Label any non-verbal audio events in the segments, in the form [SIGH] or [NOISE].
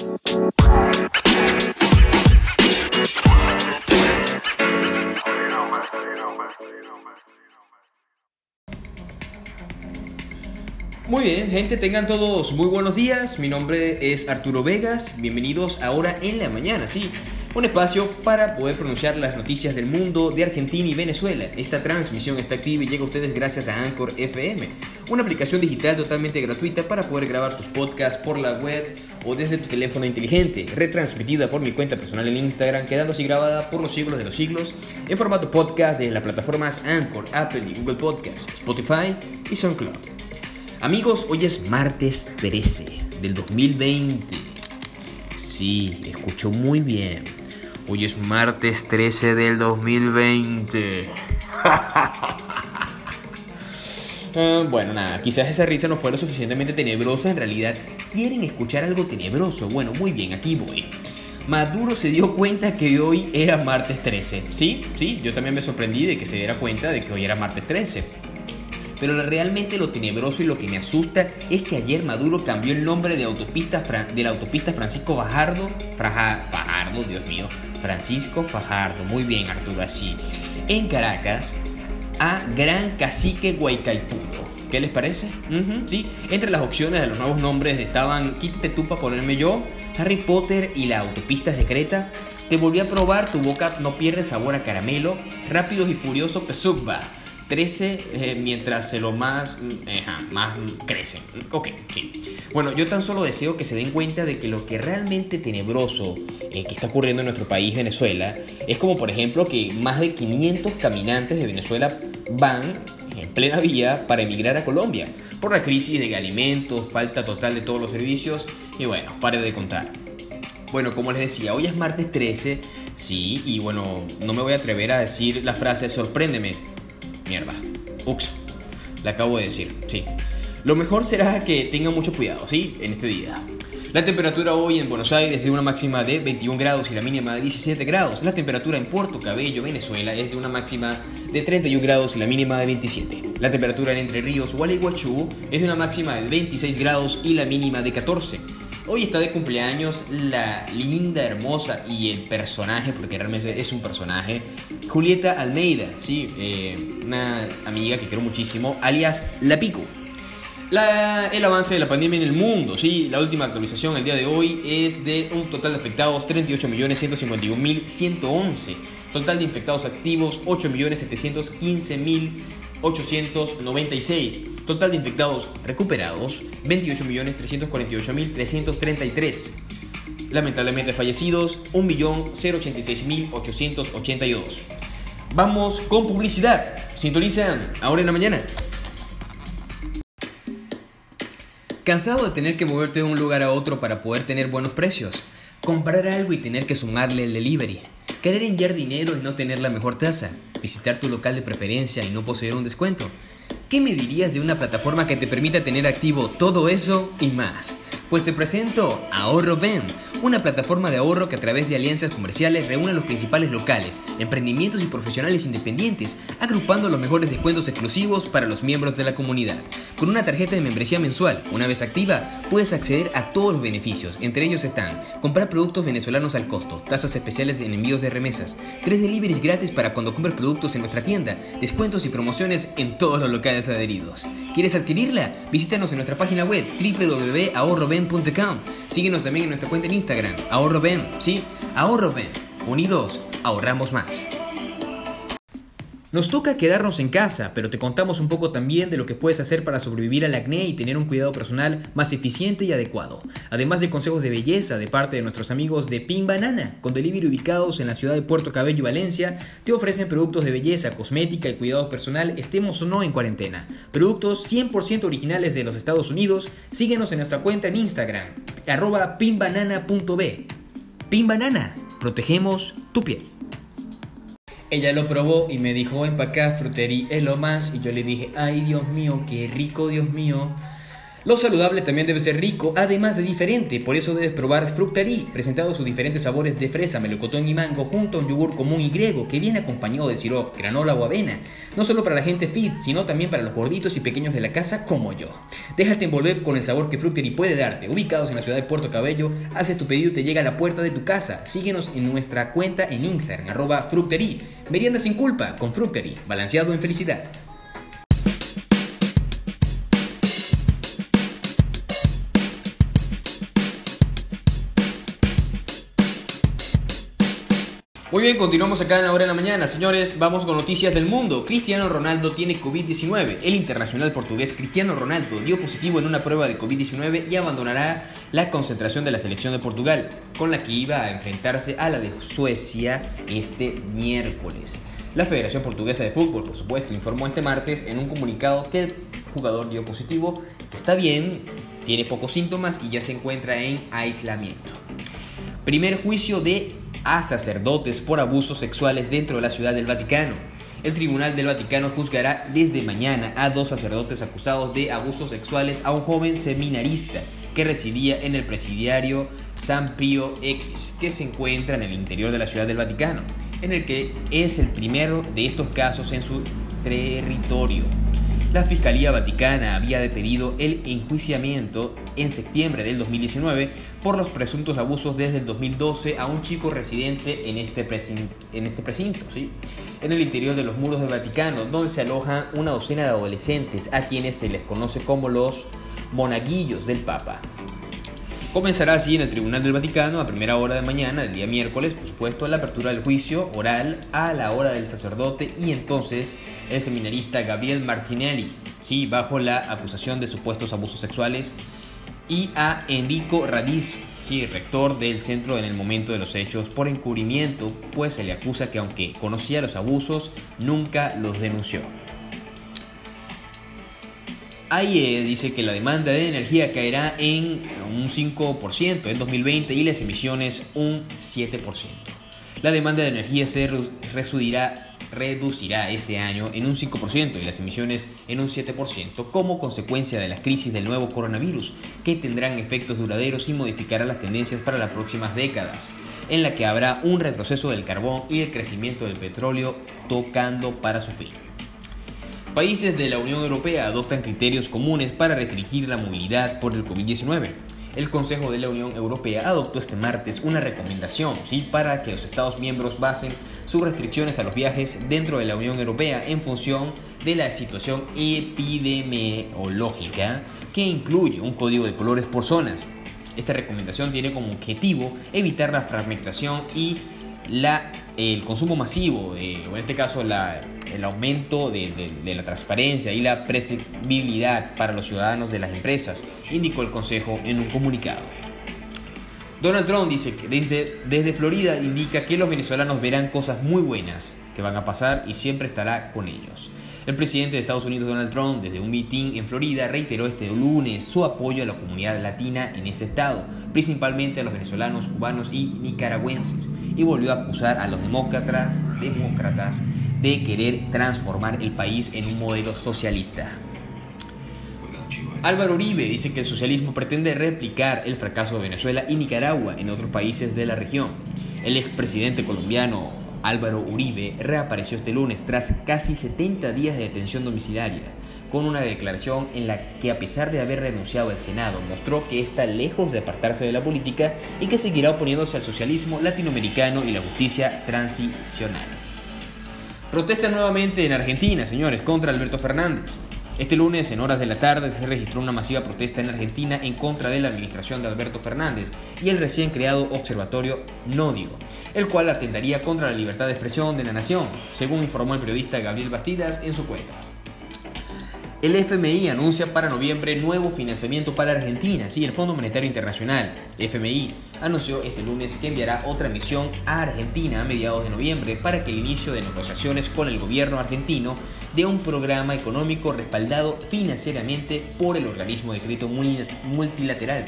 Muy bien, gente, tengan todos muy buenos días. Mi nombre es Arturo Vegas. Bienvenidos ahora en la mañana, sí. Un espacio para poder pronunciar las noticias del mundo de Argentina y Venezuela. Esta transmisión está activa y llega a ustedes gracias a Anchor FM, una aplicación digital totalmente gratuita para poder grabar tus podcasts por la web o desde tu teléfono inteligente, retransmitida por mi cuenta personal en Instagram, quedándose grabada por los siglos de los siglos en formato podcast de las plataformas Anchor, Apple y Google Podcasts, Spotify y SoundCloud. Amigos, hoy es martes 13 del 2020. Sí, escucho muy bien. Hoy es martes 13 del 2020. [LAUGHS] Ah, bueno, nada, quizás esa risa no fue lo suficientemente tenebrosa. En realidad, ¿quieren escuchar algo tenebroso? Bueno, muy bien, aquí voy. Maduro se dio cuenta que hoy era martes 13. Sí, sí, yo también me sorprendí de que se diera cuenta de que hoy era martes 13. Pero realmente lo tenebroso y lo que me asusta es que ayer Maduro cambió el nombre de, autopista de la autopista Francisco Fajardo, Fajardo, Dios mío, Francisco Fajardo, muy bien Arturo, así, en Caracas, a Gran Cacique Guaycaipuro. ¿Qué les parece? sí. Entre las opciones de los nuevos nombres estaban Quítate tú para ponerme yo, Harry Potter y la autopista secreta. Te volví a probar, tu boca no pierde sabor a caramelo. Rápidos y furioso Pesugba. 13 eh, mientras se lo más, mm, más crece. Ok, sí. Bueno, yo tan solo deseo que se den cuenta de que lo que realmente tenebroso eh, que está ocurriendo en nuestro país, Venezuela, es como por ejemplo que más de 500 caminantes de Venezuela van en plena vía para emigrar a Colombia por la crisis de alimentos, falta total de todos los servicios y bueno, pare de contar. Bueno, como les decía, hoy es martes 13, sí, y bueno, no me voy a atrever a decir la frase sorpréndeme, Mierda. Ux. Le acabo de decir, sí. Lo mejor será que tengan mucho cuidado, ¿sí? En este día. La temperatura hoy en Buenos Aires es de una máxima de 21 grados y la mínima de 17 grados. La temperatura en Puerto Cabello, Venezuela, es de una máxima de 31 grados y la mínima de 27. La temperatura en Entre Ríos, Gualeguaychú, es de una máxima de 26 grados y la mínima de 14. Hoy está de cumpleaños la linda, hermosa y el personaje, porque realmente es un personaje, Julieta Almeida, ¿sí? Eh, una amiga que quiero muchísimo, alias La Pico. el avance de la pandemia en el mundo, ¿sí? La última actualización el día de hoy es de un total de afectados 38.151.111. Total de infectados activos 8.715.896. Total de infectados recuperados 28.348.333. Lamentablemente fallecidos 1.086.882. Vamos con publicidad. Sintonizan ahora en la mañana. ¿Cansado de tener que moverte de un lugar a otro para poder tener buenos precios? Comprar algo y tener que sumarle el delivery. Querer enviar dinero y no tener la mejor tasa. Visitar tu local de preferencia y no poseer un descuento. ¿Qué me dirías de una plataforma que te permita tener activo todo eso y más? Pues te presento Ahorro Ben, una plataforma de ahorro que a través de alianzas comerciales reúne a los principales locales, emprendimientos y profesionales independientes, agrupando los mejores descuentos exclusivos para los miembros de la comunidad. Con una tarjeta de membresía mensual, una vez activa, puedes acceder a todos los beneficios. Entre ellos están comprar productos venezolanos al costo, tasas especiales en envíos de remesas, tres deliveries gratis para cuando compres productos en nuestra tienda, descuentos y promociones en todos los locales adheridos. ¿Quieres adquirirla? Visítanos en nuestra página web www.ahorroben.com. Síguenos también en nuestra cuenta en Instagram, ahorroben, ¿sí? Ahorroben. Unidos, ahorramos más. Nos toca quedarnos en casa, pero te contamos un poco también de lo que puedes hacer para sobrevivir al acné y tener un cuidado personal más eficiente y adecuado. Además de consejos de belleza de parte de nuestros amigos de Pin Banana, con delivery ubicados en la ciudad de Puerto Cabello y Valencia, te ofrecen productos de belleza, cosmética y cuidado personal, estemos o no en cuarentena. Productos 100% originales de los Estados Unidos. Síguenos en nuestra cuenta en Instagram, arroba pinbanana.b. Pin Banana, protegemos tu piel. Ella lo probó y me dijo, ven para acá, frutería es lo más. Y yo le dije, ay Dios mío, qué rico, Dios mío. Lo saludable también debe ser rico, además de diferente, por eso debes probar Fructari, presentado sus diferentes sabores de fresa, melocotón y mango, junto a un yogur común y griego que viene acompañado de sirope, granola o avena, no solo para la gente fit, sino también para los gorditos y pequeños de la casa como yo. Déjate envolver con el sabor que Fructari puede darte. Ubicados en la ciudad de Puerto Cabello, haces tu pedido y te llega a la puerta de tu casa. Síguenos en nuestra cuenta en Instagram, arroba. Merienda sin culpa con Fructeri, balanceado en felicidad. Muy bien, continuamos acá en la hora de la mañana. Señores, vamos con noticias del mundo. Cristiano Ronaldo tiene COVID-19. El internacional portugués Cristiano Ronaldo dio positivo en una prueba de COVID-19 y abandonará la concentración de la selección de Portugal, con la que iba a enfrentarse a la de Suecia este miércoles. La Federación Portuguesa de Fútbol, por supuesto, informó este martes en un comunicado que el jugador dio positivo, está bien, tiene pocos síntomas y ya se encuentra en aislamiento. Primer juicio de a sacerdotes por abusos sexuales dentro de la ciudad del Vaticano. El Tribunal del Vaticano juzgará desde mañana a dos sacerdotes acusados de abusos sexuales a un joven seminarista que residía en el presidiario San Pío X, que se encuentra en el interior de la ciudad del Vaticano, en el que es el primero de estos casos en su territorio. La Fiscalía Vaticana había despedido el enjuiciamiento en septiembre del 2019 por los presuntos abusos desde el 2012 a un chico residente en este, en este precinto, ¿sí? en el interior de los muros del Vaticano, donde se alojan una docena de adolescentes a quienes se les conoce como los monaguillos del Papa. Comenzará así en el Tribunal del Vaticano a primera hora de mañana del día miércoles, por supuesto, la apertura del juicio oral a la hora del sacerdote y entonces el seminarista Gabriel Martinelli, ¿sí? bajo la acusación de supuestos abusos sexuales, y a Enrico Radiz, sí, rector del centro en el momento de los hechos, por encubrimiento, pues se le acusa que aunque conocía los abusos, nunca los denunció. AIE dice que la demanda de energía caerá en un 5% en 2020 y las emisiones un 7%. La demanda de energía se reducirá, reducirá este año en un 5% y las emisiones en un 7% como consecuencia de la crisis del nuevo coronavirus, que tendrán efectos duraderos y modificará las tendencias para las próximas décadas, en la que habrá un retroceso del carbón y el crecimiento del petróleo tocando para su fin. Países de la Unión Europea adoptan criterios comunes para restringir la movilidad por el COVID-19. El Consejo de la Unión Europea adoptó este martes una recomendación para que los Estados miembros basen sus restricciones a los viajes dentro de la Unión Europea en función de la situación epidemiológica que incluye un código de colores por zonas. Esta recomendación tiene como objetivo evitar la fragmentación y la, el consumo masivo, eh, o en este caso el aumento de, la transparencia y la previsibilidad para los ciudadanos de las empresas, indicó el Consejo en un comunicado. Donald Trump dice que desde, Florida indica que los venezolanos verán cosas muy buenas que van a pasar y siempre estará con ellos. El presidente de Estados Unidos, Donald Trump, desde un meeting en Florida, reiteró este lunes su apoyo a la comunidad latina en ese estado, principalmente a los venezolanos, cubanos y nicaragüenses, y volvió a acusar a los demócratas de querer transformar el país en un modelo socialista. Álvaro Uribe dice que el socialismo pretende replicar el fracaso de Venezuela y Nicaragua en otros países de la región. El expresidente colombiano Álvaro Uribe reapareció este lunes tras casi 70 días de detención domiciliaria, con una declaración en la que a pesar de haber renunciado al Senado, mostró que está lejos de apartarse de la política y que seguirá oponiéndose al socialismo latinoamericano y la justicia transicional. Protesta nuevamente en Argentina, señores, contra Alberto Fernández. Este lunes, en horas de la tarde, se registró una masiva protesta en Argentina en contra de la administración de Alberto Fernández y el recién creado Observatorio Nodio, el cual atentaría contra la libertad de expresión de la nación, según informó el periodista Gabriel Bastidas en su cuenta. El FMI anuncia para noviembre nuevo financiamiento para Argentina. Sí, el Fondo Monetario Internacional, FMI, anunció este lunes que enviará otra misión a Argentina a mediados de noviembre para que el inicio de negociaciones con el gobierno argentino de un programa económico respaldado financieramente por el organismo de crédito multilateral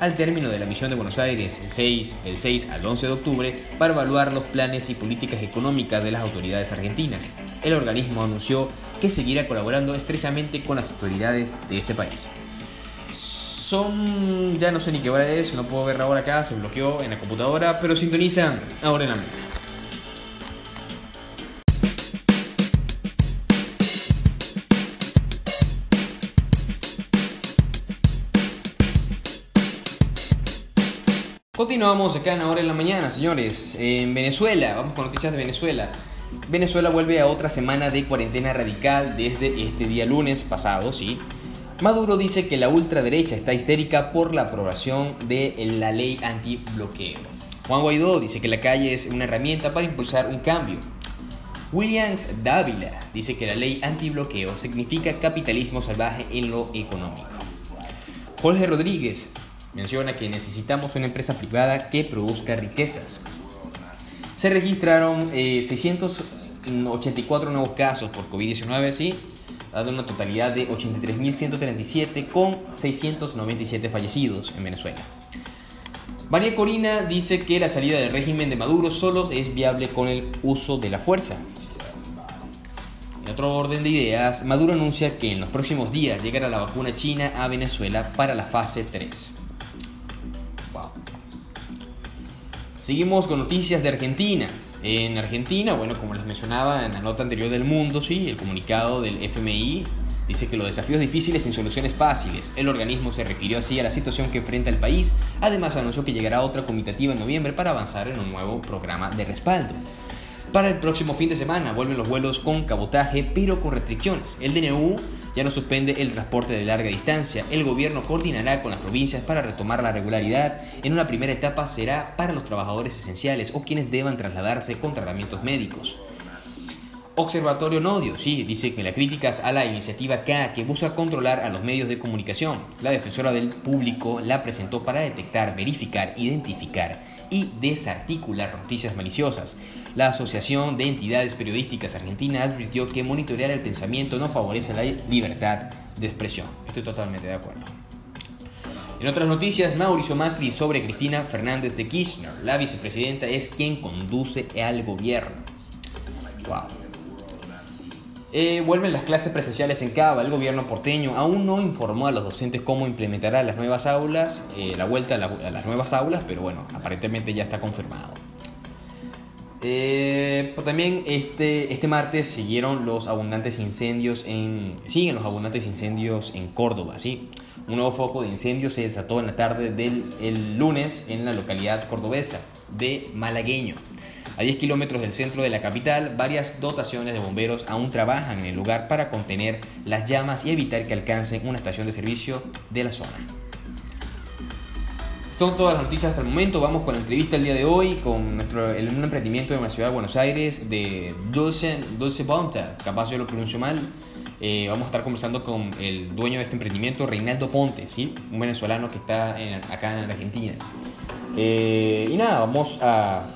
al término de la misión de Buenos Aires el 6, el 6 al 11 de octubre para evaluar los planes y políticas económicas de las autoridades argentinas. El organismo anunció que seguirá colaborando estrechamente con las autoridades de este país. Son, ya no sé ni qué hora es, no puedo ver ahora acá, se bloqueó en la computadora, pero sintonizan ahora en la mañana. Continuamos acá en Ahora en la Mañana, señores. En Venezuela, vamos con noticias de Venezuela. Venezuela vuelve a otra semana de cuarentena radical desde este día lunes pasado, sí. Maduro dice que la ultraderecha está histérica por la aprobación de la ley antibloqueo. Juan Guaidó dice que la calle es una herramienta para impulsar un cambio. Williams Dávila dice que la ley antibloqueo significa capitalismo salvaje en lo económico. Jorge Rodríguez menciona que necesitamos una empresa privada que produzca riquezas. Se registraron 684 eh, nuevos casos por COVID-19, ¿sí? dando una totalidad de 83.137 con 697 fallecidos en Venezuela. María Corina dice que la salida del régimen de Maduro solo es viable con el uso de la fuerza. En otro orden de ideas, Maduro anuncia que en los próximos días llegará la vacuna china a Venezuela para la fase 3. Seguimos con noticias de Argentina. En Argentina, bueno, como les mencionaba en la nota anterior del mundo, sí, el comunicado del FMI dice que los desafíos difíciles sin soluciones fáciles. El organismo se refirió así a la situación que enfrenta el país. Además anunció que llegará otra comitativa en noviembre para avanzar en un nuevo programa de respaldo. Para el próximo fin de semana vuelven los vuelos con cabotaje, pero con restricciones. El DNU ya no suspende el transporte de larga distancia. El gobierno coordinará con las provincias para retomar la regularidad. En una primera etapa será para los trabajadores esenciales o quienes deban trasladarse con tratamientos médicos. Observatorio Nodio, sí, dice que la críticas a la iniciativa K que busca controlar a los medios de comunicación. La defensora del público la presentó para detectar, verificar, identificar y desarticular noticias maliciosas. La Asociación de Entidades Periodísticas Argentina advirtió que monitorear el pensamiento no favorece la libertad de expresión. Estoy totalmente de acuerdo. En otras noticias, Mauricio Macri sobre Cristina Fernández de Kirchner. La vicepresidenta es quien conduce al gobierno. Wow. Eh, vuelven las clases presenciales en Cava. El gobierno porteño aún no informó a los docentes cómo implementará las nuevas aulas, eh, la vuelta a, las nuevas aulas, pero bueno, aparentemente ya está confirmado. Eh, también este, este martes siguieron los abundantes incendios en. siguen los abundantes incendios en Córdoba, ¿sí? Un nuevo foco de incendio se desató en la tarde del lunes en la localidad cordobesa de Malagueño. A 10 kilómetros del centro de la capital, varias dotaciones de bomberos aún trabajan en el lugar para contener las llamas y evitar que alcancen una estación de servicio de la zona. Son todas las noticias hasta el momento. Vamos con la entrevista el día de hoy con nuestro, un emprendimiento de la ciudad de Buenos Aires de Dulce, Dulce Ponta. Capaz yo lo pronuncio mal. Eh, vamos a estar conversando con el dueño de este emprendimiento, Reinaldo Ponte, ¿sí? un venezolano que está acá en Argentina. Eh, y nada, vamos a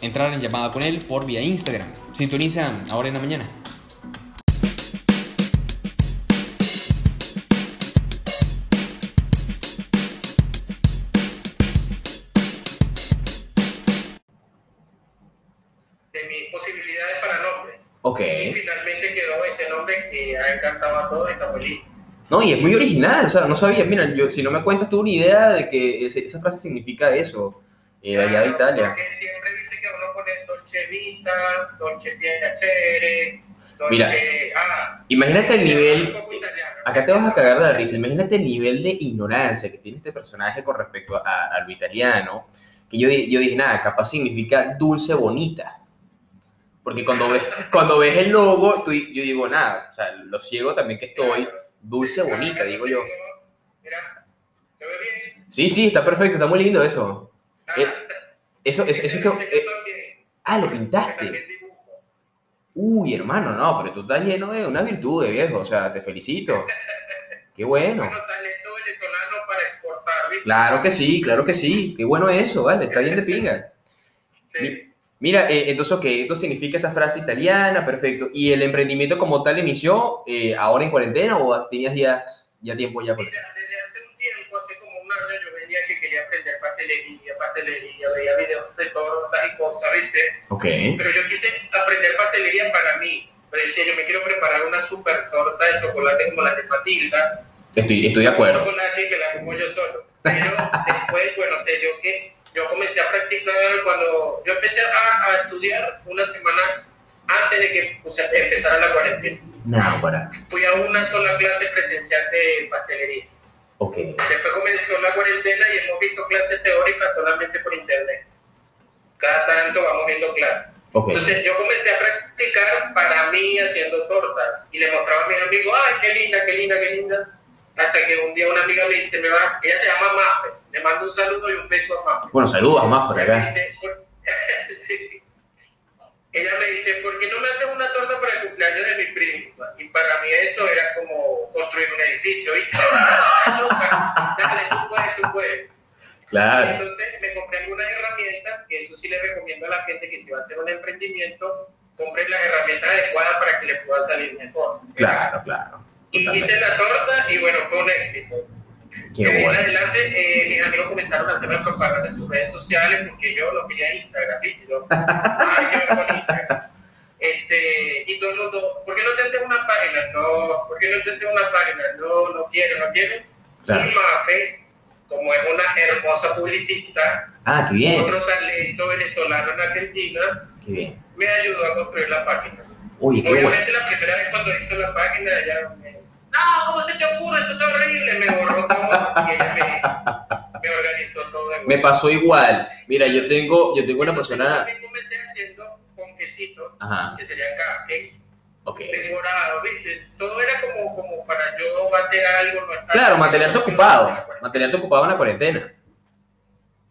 entrar en llamada con él por vía Instagram. Sintonizan ahora en la mañana. Que ha encantado a todos, está muy No, y es muy original, o sea, no sabía, mira, yo, si no me cuentas tú una idea de que esa frase significa eso, eh, allá de Italia. Porque siempre Dolce Vita, Dolce Piacere, Dolce... Mira, ah, imagínate el nivel... Acá te vas a cagar de la risa. Imagínate el nivel de ignorancia que tiene este personaje con respecto a, a lo italiano. Que yo, yo dije, nada, capaz significa dulce bonita. Porque cuando ves, cuando ves el logo, tú, yo digo, nada, o sea, lo ciego también que estoy, dulce bonita, digo yo. Sí, sí, está perfecto, está muy lindo eso. Eh, eso, eso, eso, es que... eh, ah, lo pintaste. Uy, hermano, no, pero tú estás lleno de una virtud, de viejo, o sea, te felicito. Qué bueno. Claro que sí, claro que sí. Qué bueno eso, vale, está bien de pinga. Sí. Mi- Mira, eh, entonces, ok, esto significa esta frase italiana, perfecto. ¿Y el emprendimiento como tal inició eh, ahora en cuarentena o tenías ya, ya tiempo ya? Por... Mira, desde hace un tiempo, hace como un año, yo venía que quería aprender pastelería, pastelería, veía videos de tortas y cosas, ¿viste? Ok. Pero yo quise aprender pastelería para mí. Pero decía, yo me quiero preparar una super torta de chocolate como las de Matilda. Estoy, estoy de acuerdo. chocolate que la como yo solo. Pero después, bueno, sé yo que yo comencé a practicar cuando yo empecé a, a estudiar una semana antes de que o sea, empezara la cuarentena. No, para. Fui a una sola clase presencial de pastelería. Ok. Después comenzó la cuarentena y hemos visto clases teóricas solamente por internet. Cada tanto vamos viendo clases. Ok. Entonces yo comencé a practicar para mí haciendo tortas y le mostraba a mis amigos, ay, qué linda, qué linda, qué linda. Hasta que un día una amiga me dice, me vas, ella se llama Mafe, le mando un saludo y un beso a Mafe. Bueno, saludos a más por Ella me acá. dice, "Por-" [LAUGHS] Sí. Ella me dice, ¿por qué no me haces una torta para el cumpleaños de mi primo? Y para mí eso era como construir un edificio, ¿viste? [LAUGHS] "Ah, loca, Dale, tú puedes, tú puedes. Claro. Entonces me compré algunas herramientas, que eso sí le recomiendo a la gente que si va a hacer un emprendimiento, compren las herramientas adecuadas para que le pueda salir mejor. Claro, claro. Y Totalmente. hice la torta y bueno, fue un éxito. Qué De ahí en adelante, eh, mis amigos comenzaron a hacerme propaganda en sus redes sociales porque yo no quería Instagram, ¿viste? Yo, ay, yo quería Instagram. Este, y todo el mundo, ¿por qué no te haces una página? No, ¿por qué no te haces una página? No, no quiero, no quiero. Claro. Y Mafe, como es una hermosa publicista, Ah, qué bien. otro talento venezolano en Argentina, Qué bien. me ayudó a construir la página. Uy, qué bueno. Obviamente la primera vez cuando hizo la página, ella me, no, ¿cómo se te ocurre? Eso está horrible, me borró todo y ella me, me organizó todo. de Me pasó igual. Mira, yo tengo, yo tengo una Entonces, yo persona. también comencé haciendo ponquecitos, Ajá. que serían cupcakes, Ok. decorados, ¿viste? Todo era como, como para yo hacer algo. No estar- Claro, mantenerte ocupado. Mantenerte ocupado en la cuarentena.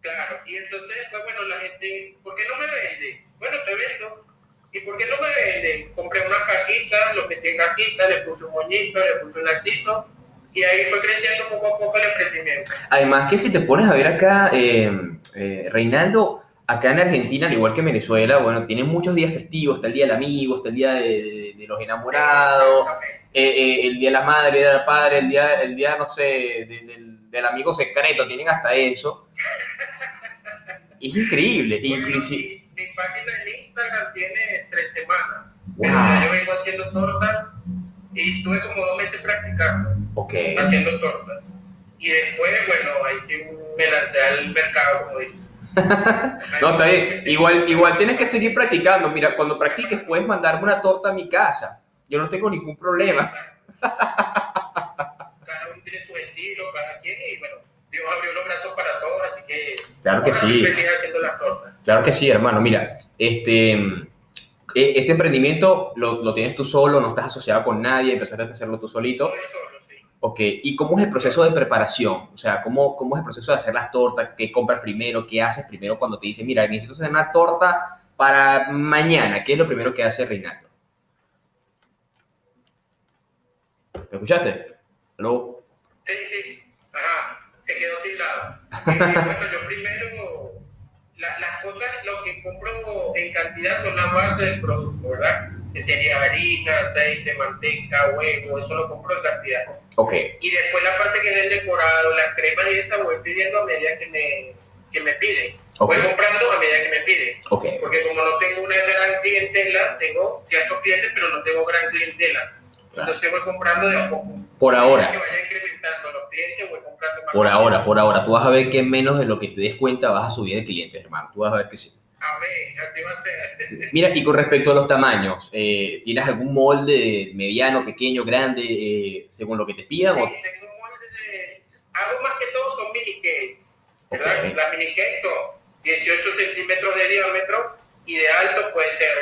Claro, y entonces, pues bueno, la gente, ¿por qué no me vendes? Bueno, te vendo. ¿Y por qué no me vendes? Compré una cajita, lo metí en cajita, le puse un moñito, le puse un lacito, y ahí fue creciendo poco a poco el emprendimiento. Además que si te pones a ver acá, eh, eh, Reinaldo, acá en Argentina, al igual que en Venezuela, bueno, tienen muchos días festivos, está el Día del Amigo, está el Día de, de- de los Enamorados, eh, eh, el Día de la Madre, el Día del Padre, el Día, el día no sé, de- del, amigo secreto, tienen hasta eso. [LAUGHS] Es increíble, inclusive... mi, mi página en Instagram tiene tres semanas, Wow. pero yo vengo haciendo tortas y tuve como dos meses practicando, Ok. haciendo tortas. Y después, bueno, ahí sí me lancé al mercado, como dice. [LAUGHS] No, está bien. Igual, igual tienes que seguir practicando. Mira, cuando practiques puedes mandarme una torta a mi casa. Yo no tengo ningún problema. Cada uno tiene su estilo, cada quien, y bueno, Dios abrió los brazos para todos, así que. Claro que sí. haciendo las tortas. Claro que sí, hermano. Mira, este, eh, este emprendimiento lo, lo tienes tú solo, no estás asociado con nadie, empezaste a hacerlo tú solito. Ok, ¿y cómo es el proceso de preparación? O sea, ¿cómo, ¿cómo es el proceso de hacer las tortas? ¿Qué compras primero? ¿Qué haces primero cuando te dicen, mira, necesito hacer una torta para mañana? ¿Qué es lo primero que hace Reinaldo? ¿Me escuchaste? ¿Aló? Sí, sí. Ajá, se quedó tildado. [LAUGHS] Eh, bueno, yo primero, compro en cantidad son la base del producto, ¿verdad? Que sería harina, aceite, manteca, huevo, eso lo compro en cantidad. Ok, Y después la parte que es el decorado, las cremas y esa voy pidiendo a medida que me, que me piden. Voy comprando a medida que me piden. ok. Porque como no tengo una gran clientela, tengo ciertos clientes, pero no tengo gran clientela. Claro. Entonces voy comprando de a poco. Por ahora. Que vaya incrementando los clientes, voy comprando más. Por ahora, por ahora. Tú vas a ver que menos de lo que te des cuenta vas a subir de clientes, hermano. Tú vas a ver que sí. Amén, así va a ser. [LAUGHS] Mira, y con respecto a los tamaños, eh, ¿tienes algún molde mediano, pequeño, grande, eh, según lo que te Sí, pidan? o- tengo moldes de... Hago más que todo son mini cakes. ¿verdad? Ok. Las mini cakes son 18 centímetros de diámetro y de alto puede ser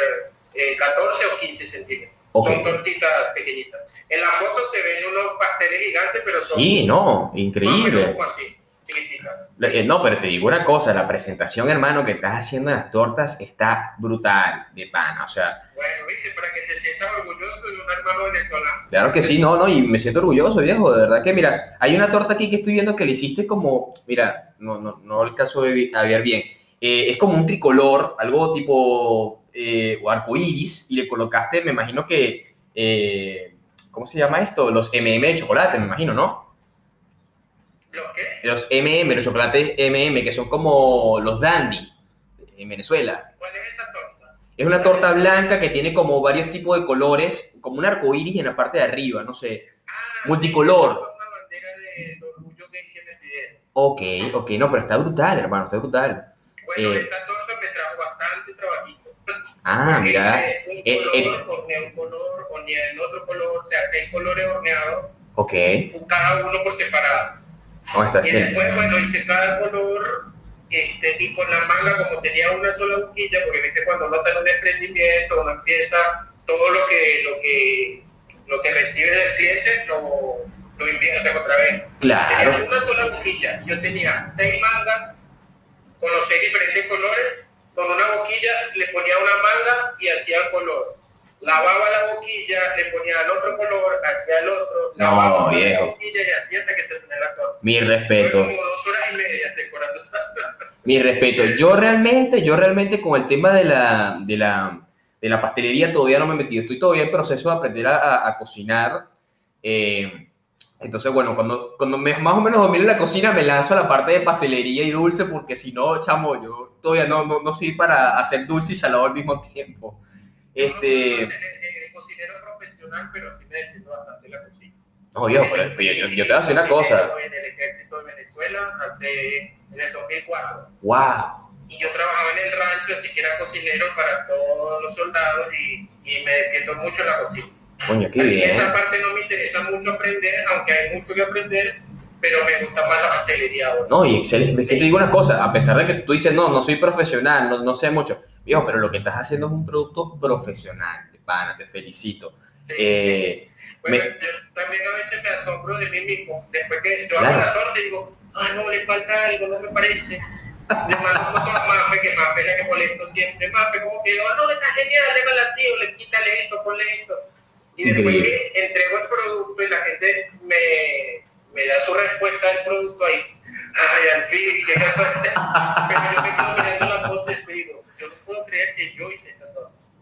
eh, 14 o 15 centímetros. Son tortitas pequeñitas. En la foto se ven unos pasteles gigantes, pero son Sí, no, más o menos increíble. como así, No, pero te digo una cosa, la presentación, hermano, que estás haciendo en las tortas está brutal, de pana. O sea, Bueno, viste, para que te sientas orgulloso de un hermano venezolano. claro que sí, no, no, y me siento orgulloso, viejo, de verdad que, mira, hay una torta aquí que estoy viendo que le hiciste como, mira, no, no, no a vi- a ver bien, Eh, es como un tricolor, algo tipo eh, o arcoíris, y le colocaste, me imagino que, eh, ¿cómo se llama esto? Los MM de chocolate, me imagino, ¿no? ¿Los MM, los chocolates MM, que son como los dandy en Venezuela. ¿Cuál es esa torta? Es una torta blanca que tiene como varios tipos de colores, como un arco iris en la parte de arriba, no sé. Ah, Multicolor. sí, es una bandera del orgullo que me. Ok, ok, no, pero está brutal, hermano, está brutal. Bueno, Eh. esa torta me trajo bastante trabajito. Ah, mira. hice Un Eh, color, eh. horneé un color, horneé el otro color, o sea, seis colores horneados, Ok, cada uno por separado. Y después, bueno, hice cada color este, y con la manga, como tenía una sola boquilla, porque viste cuando uno está en un emprendimiento, uno empieza todo lo que, lo que, lo que recibe del cliente, lo, lo invierte otra vez. Tenía una sola boquilla, yo tenía seis mangas con los seis diferentes colores, con una boquilla le ponía una manga y hacía el color. Lavaba la boquilla, le ponía el otro color, hacía el otro, No, lavaba la viejo. boquilla y hacía hasta que se la torta. Mi Fue respeto. como dos horas y media decorando esa Mi respeto. Yo realmente, yo realmente con el tema de la, de la, de la pastelería todavía no me he metido. Estoy todavía en proceso de aprender a, a- a cocinar. Eh, entonces, bueno, cuando, cuando me- más o menos domine la cocina, me lanzo a la parte de pastelería y dulce, porque si no, chamo, yo todavía no, no, no soy para hacer dulce y salado al mismo tiempo. Este, Yo no eh, cocinero profesional, pero sí me defiendo bastante la cocina. no, viejo, pero yo, yo- yo te voy a decir una cosa. En el ejército de Venezuela, hace, en el 2004. Wow. y yo trabajaba en el rancho, así que era cocinero para todos los soldados y, y me defiendo mucho en la cocina. Coño, qué así bien. esa parte no me interesa mucho aprender, aunque hay mucho que aprender, pero me gusta más la pastelería ahora. No, y excelente. Es que te digo una cosa, a pesar de que tú dices, no, no soy profesional, no, no sé mucho. Viejo, pero lo que estás haciendo es un producto profesional, de pana, te felicito. Sí, Eh, Bueno, me- yo también a veces me asombro de mí mismo. Después que yo Claro. hago la torta y digo, ah, no, le falta algo, no me parece. Le mando fotos a Mafe, que Mafe es la que molesto siempre. Mafe, como que digo, no, está genial, déjala así, o le quítale esto, ponle esto. Y después Increíble. que entrego el producto y la gente me, me da su respuesta al producto ahí, ay, al fin, qué casualidad. [LAUGHS] Pero yo me quedo mirando la foto y digo, yo no puedo creer que yo hice esta.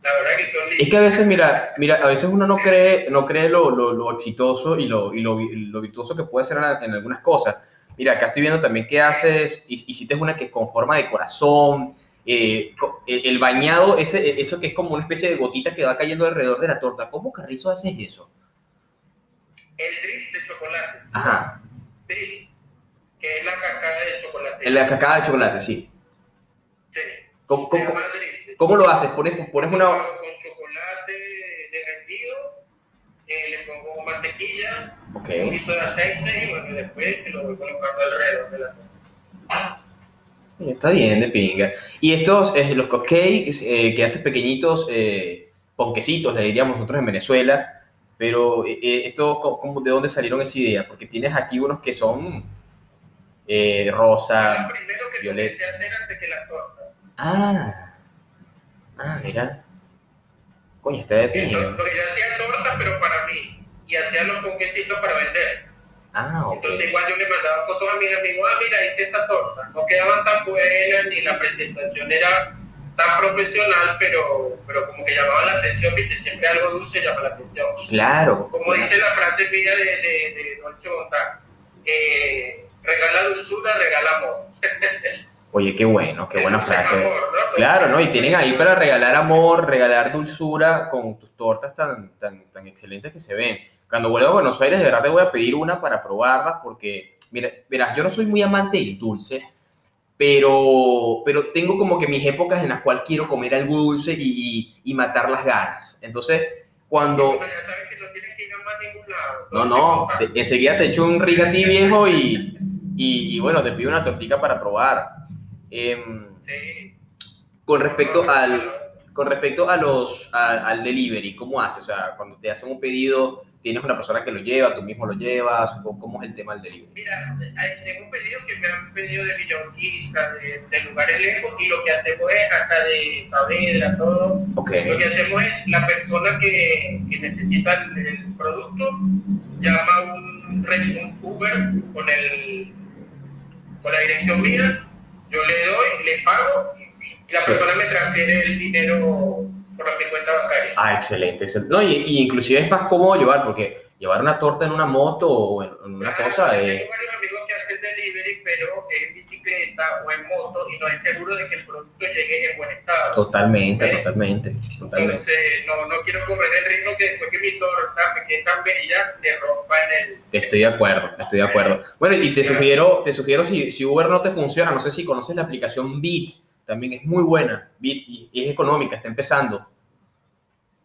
La verdad que son Es que a veces, mira, mira, a veces uno no cree, no cree lo, lo, lo exitoso y lo, y lo, lo virtuoso que puede ser en, en algunas cosas. Mira, acá estoy viendo también que haces, hi- hiciste una que es con forma de corazón, eh, el, el bañado, ese, eso que es como una especie de gotita que va cayendo alrededor de la torta. ¿Cómo carrizo haces eso? El drip de chocolate. ¿sí? Ajá, drip, que es la cacada de chocolate. la cacada de chocolate, sí. Sí. ¿Cómo, Se cómo, llama drip. Cómo lo haces? ¿Pones, pones una... Con chocolate derretido, eh, le pongo mantequilla, Ok. un poquito de aceite y bueno, después se lo voy colocando alrededor de la torta. Está bien, de pinga. Y estos, eh, los cupcakes eh, que haces pequeñitos, eh, ponquecitos, le diríamos nosotros en Venezuela, pero eh, eh, esto, ¿cómo- ¿de dónde salieron esa idea? Porque tienes aquí unos que son eh, rosa. primero que Violet. comencé a hacer antes que las tortas. Ah, ah, mira. Coño, está de pinga. porque yo hacía tortas, pero para mí, y hacía los ponquecitos para vender. Ah, ok. Entonces igual yo le mandaba fotos a mis amigos, ah, mira, hice esta torta. No quedaban tan buenas, ni la presentación era tan profesional, pero, pero como que llamaba la atención, viste, siempre algo dulce llama la atención. Claro. Como dice la frase mía de, de, de Dolce Montán, eh, regala dulzura, regala amor. [LAUGHS] Oye, qué bueno, qué buena frase. amor, ¿no? Claro, ¿no? Y tienen ahí para regalar amor, regalar dulzura con tus tortas tan, tan, tan excelentes que se ven. Cuando vuelva a Buenos Aires, de verdad te voy a pedir una para probarlas porque, mira, verás, yo no soy muy amante del dulce, pero, pero tengo como que mis épocas en las cuales quiero comer algo dulce y, y- y matar las ganas. Entonces, cuando... No. No, enseguida te echo un rigati viejo y, y, y bueno, te pido una tortica para probar. Em, Sí. con respecto al, con respecto a los, a- al delivery, ¿cómo haces? O sea, cuando te hacen un pedido, ¿tienes una persona que lo lleva, tú mismo lo llevas? ¿O ¿Cómo es el tema del delivery? Mira, tengo pedidos que me han pedido de Villa Urquiza, de, de lugares lejos, y lo que hacemos es hasta de Saavedra, todo. Lo que hacemos es la persona que, que necesita el, el producto llama un, un Uber con, el, con la dirección mía, yo le doy, le pago y la Sí. persona me transfiere el dinero por mi cuenta bancaria. ah, excelente. excelente. No, y, y inclusive es más cómodo llevar, porque llevar una torta en una moto o en, una Claro, cosa. Tengo varios amigos delivery, pero en bicicleta o en moto y no es seguro de que el producto llegue en buen estado. Totalmente, totalmente, totalmente. Entonces, no, no quiero correr el riesgo que después que mi torta, que es tan bella, se rompa en el... Estoy de acuerdo, estoy de acuerdo. Bueno, y te sugiero, te sugiero si, si Uber no te funciona, no sé si conoces la aplicación Bit, también es muy buena, Bit, y, es económica, está empezando.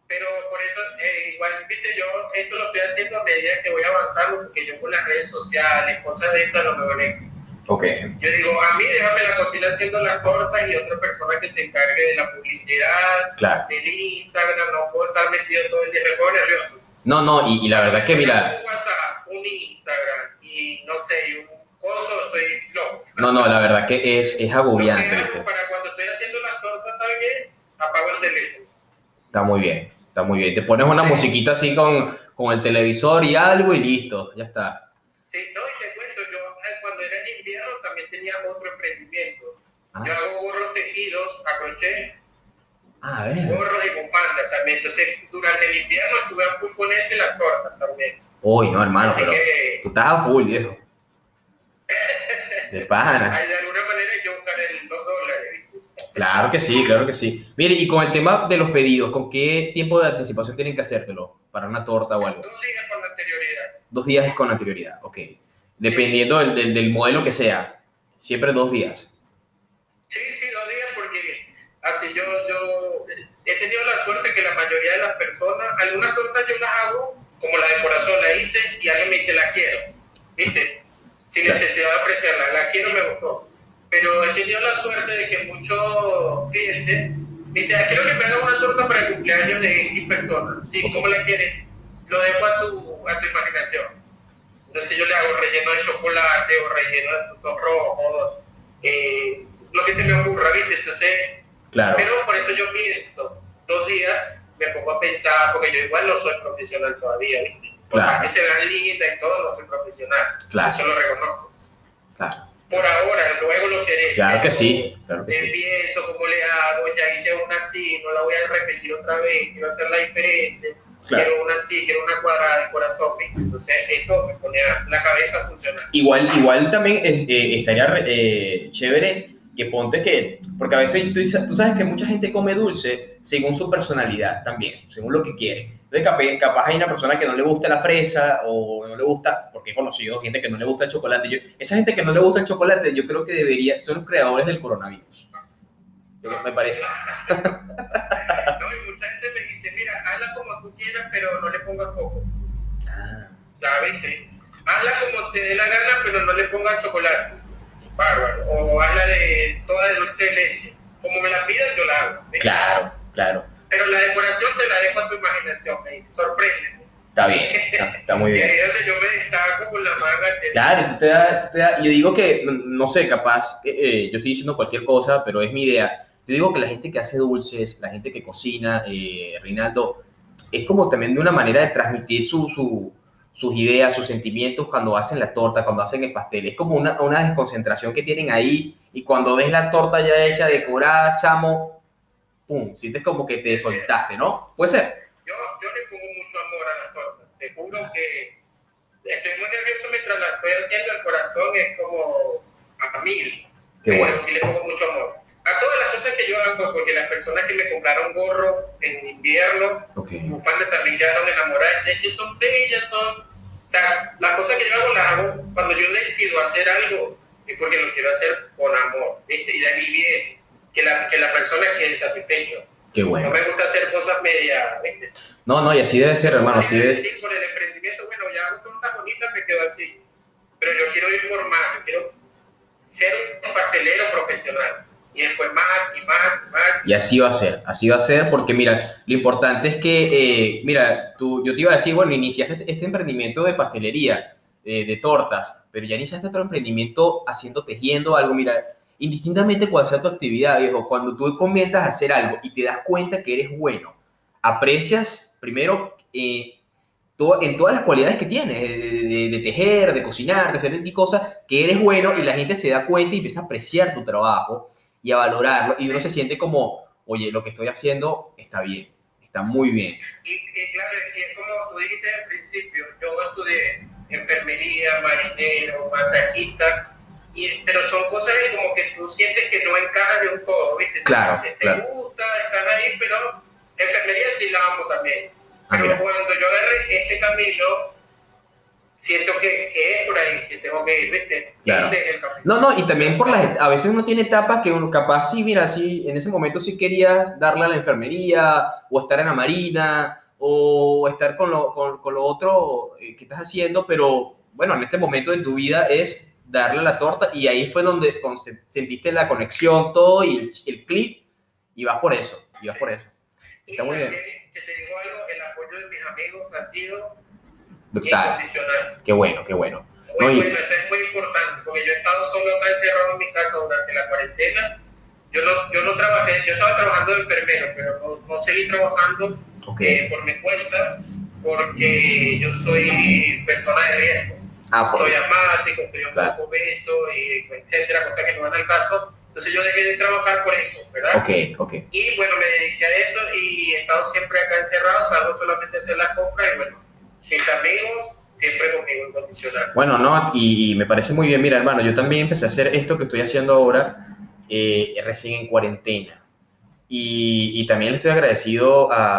Pero por eso, eh, igual, viste, yo esto lo haciendo a medida que voy avanzando, porque yo con las redes sociales, cosas de esas, lo mejor Ok. Yo digo, a mí déjame la cocina haciendo las tortas y otra persona que se encargue de la publicidad, Claro. del Instagram, no puedo estar metido todo el día, me pongo nervioso. No, no, y, y la verdad es que, mira, Un WhatsApp, un Instagram y no sé, y un coso, estoy loco. no, no, la verdad que es, es agobiante. para cuando estoy haciendo las tortas, ¿sabes qué? Apago el teléfono. Está muy bien, está muy bien. Te pones una musiquita así con, con el televisor y algo y listo, ya está. Sí, no, y te cuento, yo cuando era en invierno también tenía otro emprendimiento. Ah. Yo hago gorros tejidos a crochet, Ah, a ver. gorros y bufandas también. Entonces, durante el invierno estuve a full con eso y las tortas también. Uy, no, hermano, Así pero que, tú estás a full, viejo. De pana. [LAUGHS] de alguna manera buscar el, los dólares. Claro que sí, claro que sí. Mire, y con el tema de los pedidos, ¿con qué tiempo de anticipación tienen que hacértelo? Para una torta o algo. Dos días con anterioridad. Dos días con anterioridad, ok. Dependiendo del, del, del modelo que sea. Siempre dos días. Sí, sí, dos días porque así yo, yo he tenido la suerte que la mayoría de las personas, algunas tortas yo las hago, como la de corazón la hice y alguien me dice la quiero, ¿viste? Sin necesidad de ofrecerla, la quiero, me gustó. Pero he tenido la suerte de que muchos clientes "Ah, quiero que me hagan una torta para el cumpleaños de X personas. Sí, ¿cómo la quieres? Lo dejo a tu, a tu imaginación. Entonces yo le hago relleno de chocolate o relleno de frutos rojos, eh, lo que se me ocurra, ¿viste? Entonces, Claro. pero por eso yo pido esto. Dos días me pongo a pensar, porque yo igual no soy profesional todavía, ¿viste? Por Claro. más que se vean lindas y todo, no soy profesional. Claro. Eso lo reconozco. Claro, Por ahora, luego lo seré. claro que sí, claro que sí. Cómo le hago, ya hice una así, no la voy a repetir otra vez, quiero hacerla diferente. Claro. Quiero una así, quiero una cuadrada de corazón. Entonces, eso me pone la cabeza a funcionar. Igual, igual también eh, eh, estaría eh, chévere que ponte que, porque a veces tú, tú sabes que mucha gente come dulce según su personalidad también, según lo que quiere. Entonces capaz, capaz hay una persona que no le gusta la fresa o no le gusta, porque he conocido gente que no le gusta el chocolate. Yo- esa gente que no le gusta el chocolate, yo creo que debería, son los creadores del coronavirus. Yo- me parece. [LAUGHS] No, y mucha gente me dice, mira, hazla como tú quieras, pero no le pongas coco. Ya, ¿viste? Hazla como te dé la gana, pero no le pongas chocolate. Bárbaro. O hazla de toda de dulce de leche. Como me la pidan, yo la hago. Claro, claro. Pero la decoración te la dejo a tu imaginación, me dice. Sorprende. Está bien, está, está muy [LAUGHS] Y bien. ahí es donde yo me destaco con la manga. Claro, tú te da- te da- yo digo que, no- sé, capaz, eh, eh, yo estoy diciendo cualquier cosa, pero es mi idea. Yo digo que la gente que hace dulces, la gente que cocina, eh, Reinaldo, es como también de una manera de transmitir su, su- sus ideas, sus sentimientos cuando hacen la torta, cuando hacen el pastel. Es como una, una desconcentración que tienen ahí y cuando ves la torta ya hecha, decorada, chamo, pum, sientes como que te soltaste, ¿no? Puede ser. Yo, yo le pongo mucho amor a las tortas. Te juro que estoy muy nervioso mientras la estoy haciendo. El corazón es como a mil. Qué pero bueno. sí le pongo mucho amor. A todas las cosas que yo hago, porque las personas que me compraron gorro en invierno, Ok. bufandas también quedaron enamoradas, es que son bellas, son... O sea, las cosas que yo hago las hago cuando yo decido hacer algo, es porque lo quiero hacer con amor, ¿viste? Y de mi bien, que la, que la persona quede satisfecho. Qué No bueno. me gusta hacer cosas media, ¿viste? No, no, y así debe ser, hermano, así debe decir por el emprendimiento, bueno, ya hago tortas bonitas, me quedo así. Pero yo quiero ir por más, yo quiero ser un pastelero profesional. Y después más y más y más. Y así va a ser, así va a ser, porque mira, lo importante es que, eh, mira, tú, yo te iba a decir, bueno, iniciaste este, este emprendimiento de pastelería, eh, de tortas, pero ya iniciaste otro emprendimiento haciendo, tejiendo algo, mira, indistintamente cuál sea tu actividad, viejo, cuando tú comienzas a hacer algo y te das cuenta que eres bueno, aprecias primero eh, en todas las cualidades que tienes, de, de- de tejer, de cocinar, de hacer cosas, que eres bueno y la gente se da cuenta y empieza a apreciar tu trabajo y a valorarlo y uno se siente como, oye, lo que estoy haciendo está bien, está muy bien. Y, y claro, y es como tú dijiste al principio, yo estudié enfermería, marinero, masajista, y, pero son cosas como que tú sientes que no encajas de un todo, ¿viste? Claro, Te, te claro. gusta, estás ahí, pero enfermería sí la amo también. Ah, Pero mira. cuando yo agarré este camino, siento que, que es por ahí que tengo que ir, ¿viste? Claro. No, no, y también por las, a veces uno tiene etapas que uno capaz, sí, mira, sí, en ese momento sí querías darle a la enfermería, o estar en la marina, o estar con lo, con, con lo otro eh, que estás haciendo, pero bueno, en este momento de tu vida es darle la torta y ahí fue donde sentiste la conexión, todo y el, el clic, y vas por eso, y vas por eso. Y Está muy bien. que te digo algo, el apoyo de mis amigos ha sido Brutal, qué bueno, qué bueno. Muy bueno, eso es muy importante, porque yo he estado solo acá encerrado en mi casa durante la cuarentena. Yo no, yo no trabajé, yo estaba trabajando de enfermero, pero no, no seguí trabajando eh, por mi cuenta, porque yo soy persona de riesgo. Ah, Soy asmático, estoy un Claro. poco obeso, y etcétera, cosas que no van al caso. Entonces yo dejé de trabajar por eso, ¿verdad? Ok, ok. Y bueno, me dediqué a esto y he estado siempre acá encerrado, salgo solamente a hacer las compras y bueno, mis amigos siempre conmigo incondicional. Bueno, no, y, y me parece muy bien. Mira, hermano, yo también empecé a hacer esto que estoy haciendo ahora, eh, recién en cuarentena. Y, y también le estoy agradecido a,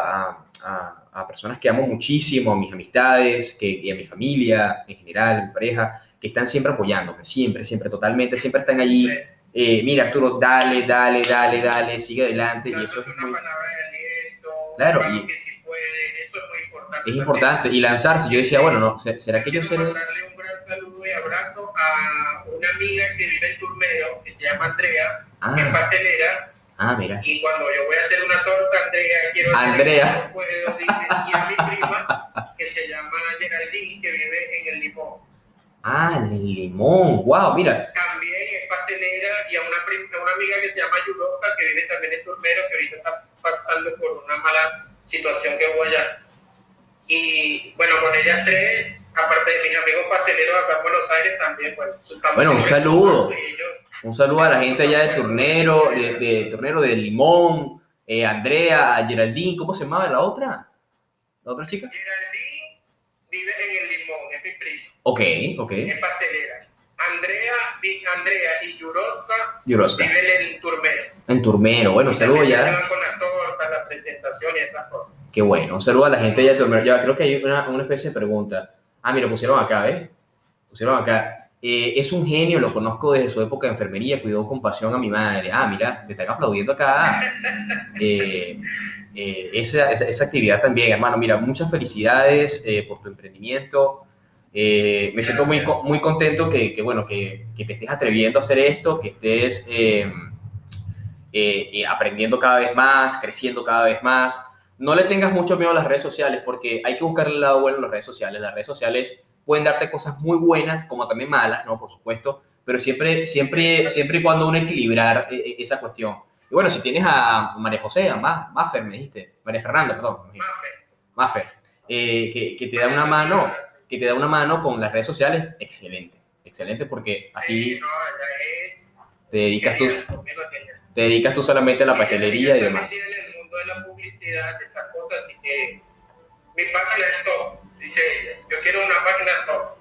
a- a- personas que amo muchísimo, a mis amistades, que, y a mi familia en general, a mi pareja, que están siempre apoyándome, siempre, siempre, totalmente, siempre están allí. Sí. Eh, mira, Arturo, dale, dale, dale, dale, sigue adelante. Y eso es muy, una palabra de aliento, Claro, y- que si eso es muy importante. es importante. Y lanzarse, yo decía, bueno, no, ¿se- ¿será que yo seré? mandarle un gran saludo y abrazo a una amiga que vive en Turmero, que se llama Andrea, que es Ah, pastelera, ah, mira. y cuando yo voy a hacer una torta, Andrea, quiero Andrea. no puedo, y a mi prima, que se llama Geraldine, que vive en el Limón. Ah, el limón, wow, mira. también es pastelera y a una, prim- a una amiga que se llama Yuroka, que vive también en Turmero, que ahorita está pasando por una mala situación que hubo allá. Y bueno, con ellas tres, aparte de mis amigos pasteleros acá en Buenos Aires, también, pues, Bueno, un saludo. Un saludo a la gente allá de Turnero, de, de Turnero de Limón, eh, Andrea, a Geraldine, ¿cómo se llamaba la otra? ¿La otra chica? Geraldine vive en el Limón, es mi prima, Ok, ok. es pastelera. Andrea, Andrea y Yuroska Yuroska. viven en Turmero. En Turmero, bueno, un saludo También ya. con las tortas, la presentación y esas cosas. Qué bueno, un saludo a la gente de Turmero. Ya creo que hay una, una especie de pregunta. Ah, mira, pusieron acá, ¿ves? Pusieron acá. Eh, es un genio, lo conozco desde su época de enfermería, cuidó con pasión a mi madre. Ah, mira, te están aplaudiendo acá. [LAUGHS] Eh, eh, esa, esa, esa actividad también, hermano. Mira, muchas felicidades por tu emprendimiento. Eh, me siento muy, muy contento que, que, bueno, que, que te estés atreviendo a hacer esto, que estés eh, eh, eh, aprendiendo cada vez más, creciendo cada vez más. No le tengas mucho miedo a las redes sociales porque hay que buscar el lado bueno en las redes sociales. Las redes sociales pueden darte cosas muy buenas como también malas, ¿no? Por supuesto, pero siempre, siempre, siempre y cuando uno equilibrar esa cuestión. Y bueno, si tienes a María José, a Ma- me dijiste, María Fernanda, perdón, Mafe. Maffer, eh, que, que te da una mano, que te da una mano con las redes sociales, excelente, excelente porque así Sí, no, es. te dedicas tú, te dedicas tú solamente a la pastelería y demás. en el mundo de la publicidad, esas cosas, así que mi página es top, dice ella. Yo quiero una página top.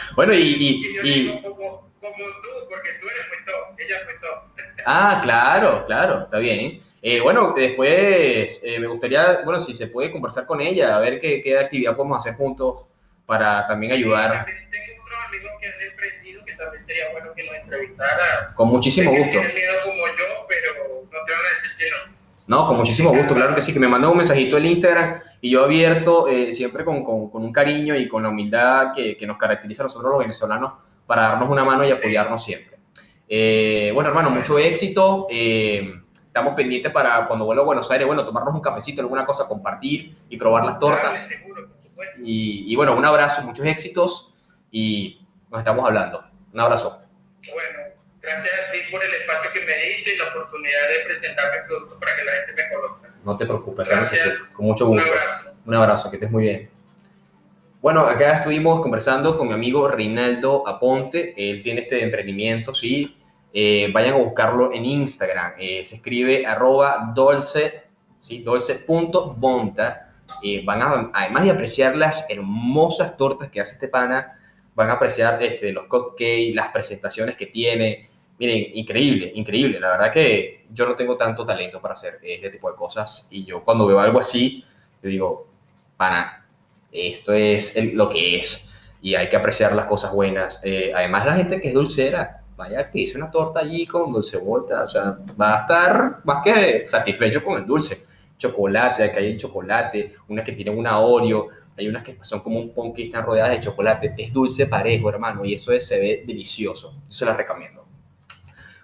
[LAUGHS] Bueno, y, Y y, yo y- digo, como, como tú, porque tú eres muy top, ella es muy top. ah, claro, claro, está bien. Eh, bueno, después eh, me gustaría, bueno, si se puede conversar con ella, a ver qué, qué actividad podemos hacer juntos para también Sí, ayudar. también tengo otros amigos que han emprendido que también sería bueno que los entrevistara. Con muchísimo gusto. Tienen miedo como yo, pero no te van a decir que no. No, con muchísimo gusto, claro que sí, que me mandó un mensajito en Instagram y yo abierto, eh, siempre con, con- con un cariño y con la humildad que, que nos caracteriza a nosotros los venezolanos para darnos una mano y apoyarnos siempre. Eh, bueno, hermano, mucho éxito. Estamos pendientes para cuando vuelva a Buenos Aires, bueno, tomarnos un cafecito, alguna cosa, compartir y probar las tortas. Y, y bueno, un abrazo, muchos éxitos y nos estamos hablando. Un abrazo. Bueno, gracias a ti por el espacio que me diste y la oportunidad de presentar mi producto para que la gente me conozca. No te preocupes, Gracias. con mucho Un gusto. abrazo. Un abrazo, que estés muy bien. Bueno, acá estuvimos conversando con mi amigo Reinaldo Aponte. Él tiene este emprendimiento, sí. Eh, vayan a buscarlo en Instagram. Eh, se escribe arroba dolce, sí, dolce.bonta. Eh, van a, además de apreciar las hermosas tortas que hace este pana, van a apreciar este, los cupcakes, las presentaciones que tiene. Miren, increíble, increíble. La verdad que yo no tengo tanto talento para hacer este tipo de cosas y yo cuando veo algo así, yo digo, pana, esto es lo que es y hay que apreciar las cosas buenas. Eh, además, la gente que es dulcera, vaya que hice una torta allí con dulce vuelta, o sea, va a estar más que satisfecho con el dulce. Chocolate, acá hay chocolate, unas que tienen una Oreo, hay unas que son como un pon que están rodeadas de chocolate. Es dulce parejo, hermano, y eso se ve delicioso. Eso la recomiendo.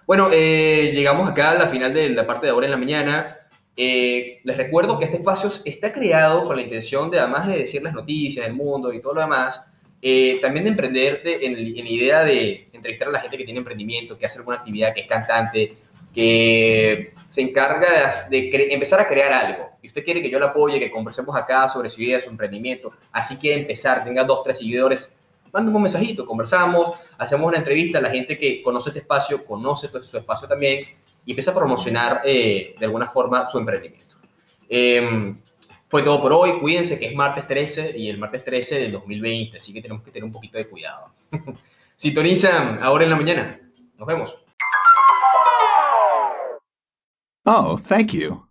Bueno, eh, llegamos acá a la final de la parte de ahora en la mañana. Eh, les recuerdo que este espacio está creado con la intención de, además de decir las noticias del mundo y todo lo demás, eh, también de emprender en, la idea de entrevistar a la gente que tiene emprendimiento, que hace alguna actividad, que es cantante, que se encarga de, empezar a crear algo. Y usted quiere que yo la apoye, que conversemos acá sobre su idea, su emprendimiento, así que empezar, tenga dos, tres seguidores, mándame un mensajito, conversamos, hacemos una entrevista la gente que conoce este espacio, conoce su espacio también y empieza a promocionar eh, de alguna forma su emprendimiento. Em, fue todo por hoy. Cuídense que es martes 13 y el martes 13 del 2020, así que tenemos que tener un poquito de cuidado. [LAUGHS] Sintonizan ahora en la mañana. Nos vemos. Oh, thank you.